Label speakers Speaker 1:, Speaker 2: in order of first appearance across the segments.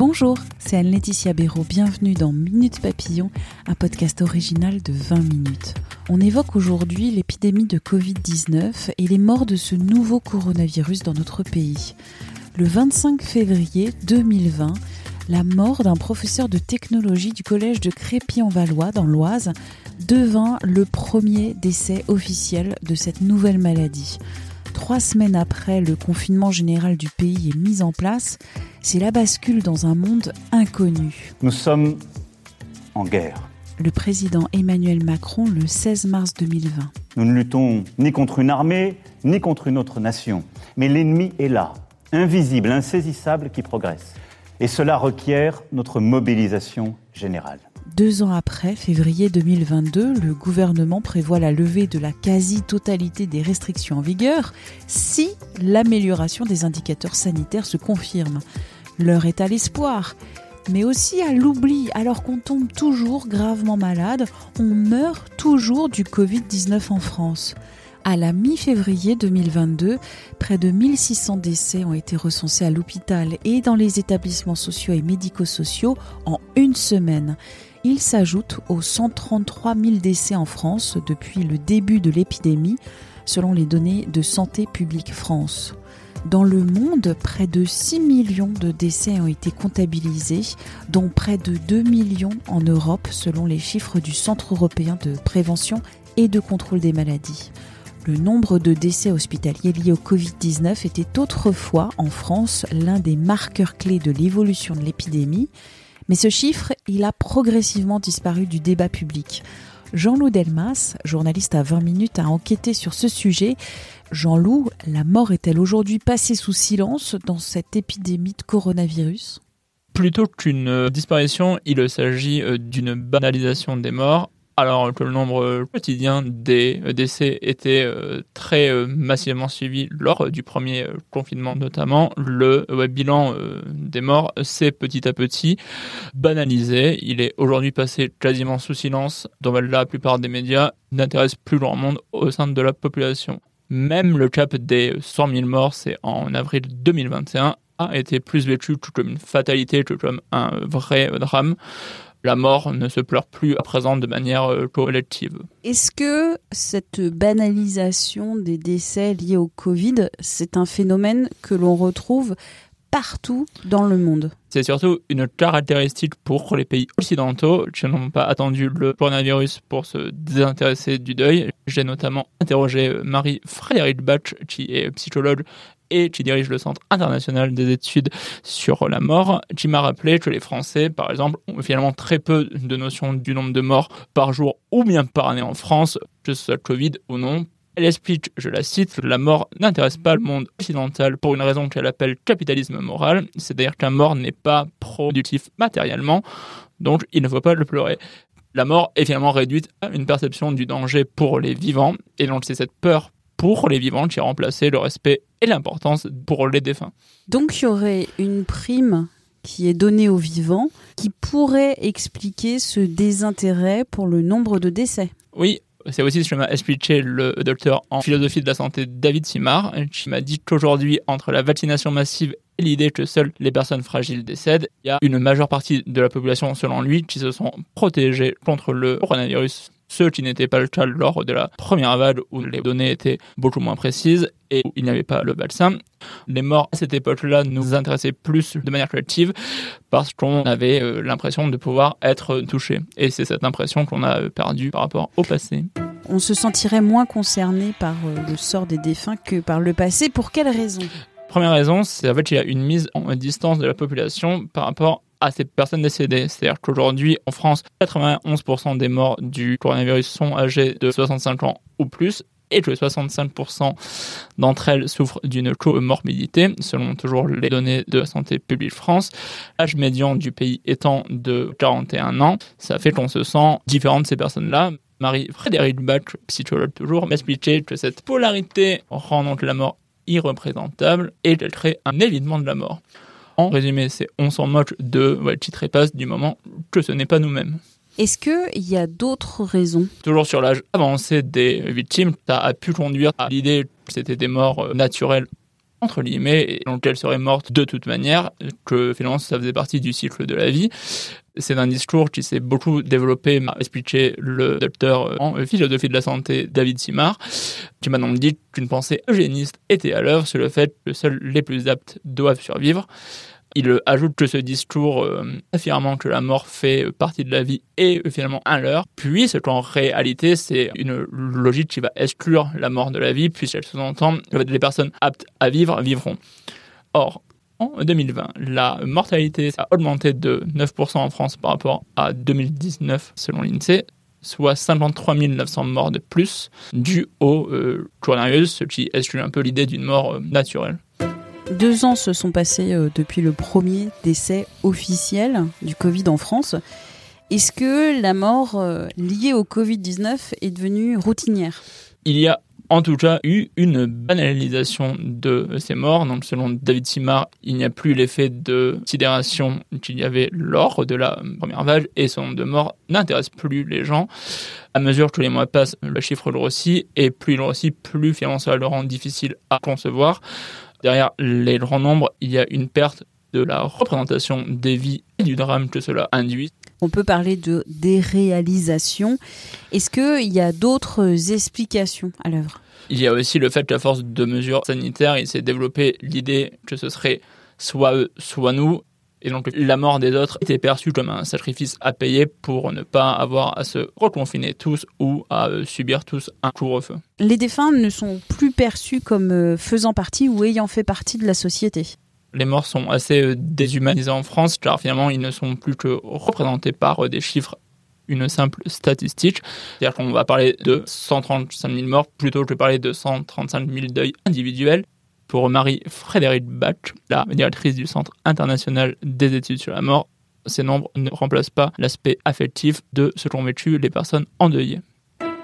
Speaker 1: Bonjour, c'est Anne-Laetitia Béraud. Bienvenue dans Minute Papillon, un podcast original de 20 minutes. On évoque aujourd'hui l'épidémie de Covid-19 et les morts de ce nouveau coronavirus dans notre pays. Le 25 février 2020, la mort d'un professeur de technologie du collège de Crépy-en-Valois dans l'Oise devint le premier décès officiel de cette nouvelle maladie. Trois semaines après le confinement général du pays est mis en place, c'est la bascule dans un monde inconnu.
Speaker 2: Nous sommes en guerre.
Speaker 1: Le président Emmanuel Macron le 16 mars 2020.
Speaker 2: Nous ne luttons ni contre une armée, ni contre une autre nation. Mais l'ennemi est là, invisible, insaisissable, qui progresse. Et cela requiert notre mobilisation générale.
Speaker 1: Deux ans après, février 2022, le gouvernement prévoit la levée de la quasi-totalité des restrictions en vigueur si l'amélioration des indicateurs sanitaires se confirme. L'heure est à l'espoir, mais aussi à l'oubli. Alors qu'on tombe toujours gravement malade, on meurt toujours du Covid-19 en France. À la mi-février 2022, près de 1600 décès ont été recensés à l'hôpital et dans les établissements sociaux et médico-sociaux en une semaine. Il s'ajoute aux 133 000 décès en France depuis le début de l'épidémie, selon les données de Santé publique France. Dans le monde, près de 6 millions de décès ont été comptabilisés, dont près de 2 millions en Europe, selon les chiffres du Centre européen de prévention et de contrôle des maladies. Le nombre de décès hospitaliers liés au Covid-19 était autrefois en France l'un des marqueurs clés de l'évolution de l'épidémie, mais ce chiffre, il a progressivement disparu du débat public. Jean-Loup Delmas, journaliste à 20 minutes, a enquêté sur ce sujet. Jean-Loup, la mort est-elle aujourd'hui passée sous silence dans cette épidémie de coronavirus?
Speaker 3: Plutôt qu'une disparition, il s'agit euh, d'une banalisation des morts alors que le nombre quotidien des décès était euh, très euh, massivement suivi lors du premier euh, confinement notamment, le bilan des morts s'est petit à petit banalisé. Il est aujourd'hui passé quasiment sous silence, dont la plupart des médias n'intéressent plus grand monde au sein de la population. Même le cap des 100 000 morts, c'est en avril 2021, a été plus vécu comme une fatalité que comme un vrai drame la mort ne se pleure plus à présent de manière euh, collective.
Speaker 1: Est-ce que cette banalisation des décès liés au Covid, c'est un phénomène que l'on retrouve partout dans le monde?
Speaker 3: C'est surtout une caractéristique pour les pays occidentaux qui n'ont pas attendu le coronavirus pour se désintéresser du deuil. J'ai notamment interrogé Marie-Frédéric Bach, qui est psychologue et qui dirige le Centre international des études sur la mort, qui m'a rappelé que les Français, par exemple, ont finalement très peu de notion du nombre de morts par jour ou bien par année en France, que ce soit Covid ou non, elle explique, je la cite, la mort n'intéresse pas le monde occidental pour une raison qu'elle appelle capitalisme moral, c'est-à-dire qu'un mort n'est pas productif matériellement, donc il ne faut pas le pleurer. La mort est finalement réduite à une perception du danger pour les vivants, et donc c'est cette peur pour les vivants qui a remplacé le respect et l'importance pour les défunts.
Speaker 1: Donc il y aurait une prime qui est donnée aux vivants qui pourrait expliquer ce désintérêt pour le nombre de décès.
Speaker 3: Oui, c'est aussi ce que m'a expliqué le docteur en philosophie de la santé David Simard, qui m'a dit qu'aujourd'hui, entre la vaccination massive et l'idée que seules les personnes fragiles décèdent, il y a une majeure partie de la population, selon lui, qui se sont protégées contre le coronavirus ce qui n'était pas le cas lors de la première vague où les données étaient beaucoup moins précises et où il n'y avait pas le vaccin. Les morts à cette époque-là nous intéressaient plus de manière collective parce qu'on avait euh, l'impression de pouvoir être touché. Et c'est cette impression qu'on a euh, perdue par rapport au passé.
Speaker 1: On se sentirait moins concerné par euh, le sort des défunts que par le passé. Pour quelle raison?
Speaker 3: Première raison, c'est en fait qu'il y a une mise en distance de la population par rapport à ces personnes décédées. C'est-à-dire qu'aujourd'hui, en France, 91% des morts du coronavirus sont âgés de 65 ans ou plus. et que 65% d'entre elles souffrent d'une comorbidité, selon toujours les données de Santé publique France. L'âge médian du pays étant de 41 ans, ça fait qu'on se sent différent de ces personnes-là. Marie-Frédéric Bach, psychologue toujours, m'expliquait que cette polarité rend donc la mort irreprésentable et qu'elle crée un évitement de la mort. En résumé, c'est on s'en moque de ouais, titre et passe du moment que ce n'est pas nous-mêmes.
Speaker 1: Est-ce qu'il y a d'autres raisons?
Speaker 3: Toujours sur l'âge avancé des victimes, ça a pu conduire à l'idée que c'était des morts euh, naturelles entre guillemets, et donc elles seraient mortes de toute manière, que finalement ça faisait partie du cycle de la vie. C'est un discours qui s'est beaucoup développé, m'a expliqué le docteur en philosophie de la santé David Simard, qui m'a donc dit qu'une pensée eugéniste était à l'œuvre sur le fait que seuls les plus aptes doivent survivre. Il ajoute que ce discours euh, affirmant que la mort fait partie de la vie est finalement un leurre, puisque qu'en réalité c'est une logique qui va exclure la mort de la vie, puisqu'elle sous-entend que les personnes aptes à vivre vivront. Or, en 2020, la mortalité a augmenté de 9% en France par rapport à 2019 selon l'INSEE, soit 53 900 morts de plus dues au euh, coronavirus, ce qui exclut un peu l'idée d'une mort euh, naturelle.
Speaker 1: Deux ans se sont passés euh, depuis le premier décès officiel du Covid en France. Est-ce que la mort euh, liée au Covid-19 est devenue routinière?
Speaker 3: Il y a en tout cas eu une banalisation de ces morts. Donc selon David Simard, il n'y a plus l'effet de sidération qu'il y avait lors de la première vague et ce nombre de morts n'intéresse plus les gens. À mesure que les mois passent, le chiffre grossit et plus il grossit, plus finalement ça le rend difficile à concevoir derrière les grands nombres, il y a une perte de la représentation des vies et du drame que cela induit.
Speaker 1: On peut parler de déréalisation. Est-ce qu'il y a d'autres explications à l'œuvre?
Speaker 3: Il y a aussi le fait qu'à force de mesures sanitaires, il s'est développé l'idée que ce serait soit eux, soit nous, et donc la mort des autres était perçue comme un sacrifice à payer pour ne pas avoir à se reconfiner tous ou à euh, subir tous un couvre-feu.
Speaker 1: Les défunts ne sont plus perçus comme euh, faisant partie ou ayant fait partie de la société.
Speaker 3: Les morts sont assez euh, déshumanisés en France car finalement ils ne sont plus que représentés par des chiffres une simple statistique. C'est-à-dire qu'on va parler de 135 000 morts plutôt que parler de 135 000 deuils individuels pour Marie-Frédéric Bach, la directrice du Centre international des études sur la mort. Ces nombres ne remplacent pas l'aspect affectif de ce qu'ont vécu les personnes endeuillées.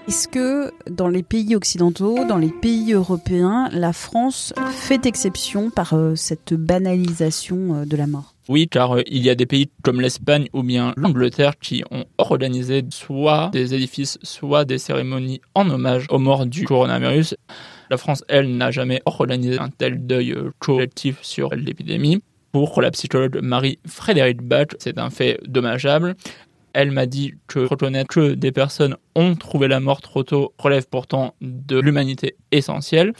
Speaker 1: Est-ce que dans les pays occidentaux, dans les pays européens, la France fait exception par euh, cette banalisation euh, de la mort?
Speaker 3: Oui, car euh, il y a des pays comme l'Espagne ou bien l'Angleterre qui ont organisé soit des édifices, soit des cérémonies en hommage aux morts du coronavirus. La France, elle, n'a jamais organisé un tel deuil euh, collectif sur l'épidémie. Pour la psychologue Marie-Frédéric Bach, c'est un fait dommageable. Elle m'a dit que reconnaître que des personnes ont trouvé la mort trop tôt relève pourtant de l'humanité essentielle.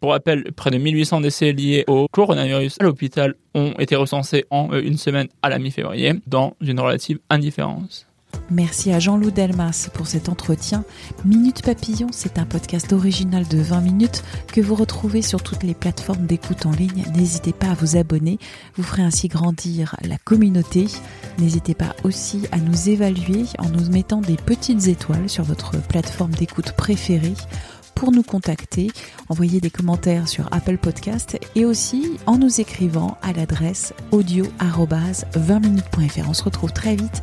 Speaker 3: Pour rappel, près de 1800 décès liés au coronavirus à l'hôpital ont été recensés en euh, une semaine à la mi-février, dans une relative indifférence.
Speaker 1: Merci à Jean-Loup Delmas pour cet entretien. Minute Papillon, c'est un podcast original de 20 minutes que vous retrouvez sur toutes les plateformes d'écoute en ligne. N'hésitez pas à vous abonner, vous ferez ainsi grandir la communauté. N'hésitez pas aussi à nous évaluer en nous mettant des petites étoiles sur votre plateforme d'écoute préférée pour nous contacter, envoyer des commentaires sur Apple Podcast et aussi en nous écrivant à l'adresse audio-20minutes.fr. On se retrouve très vite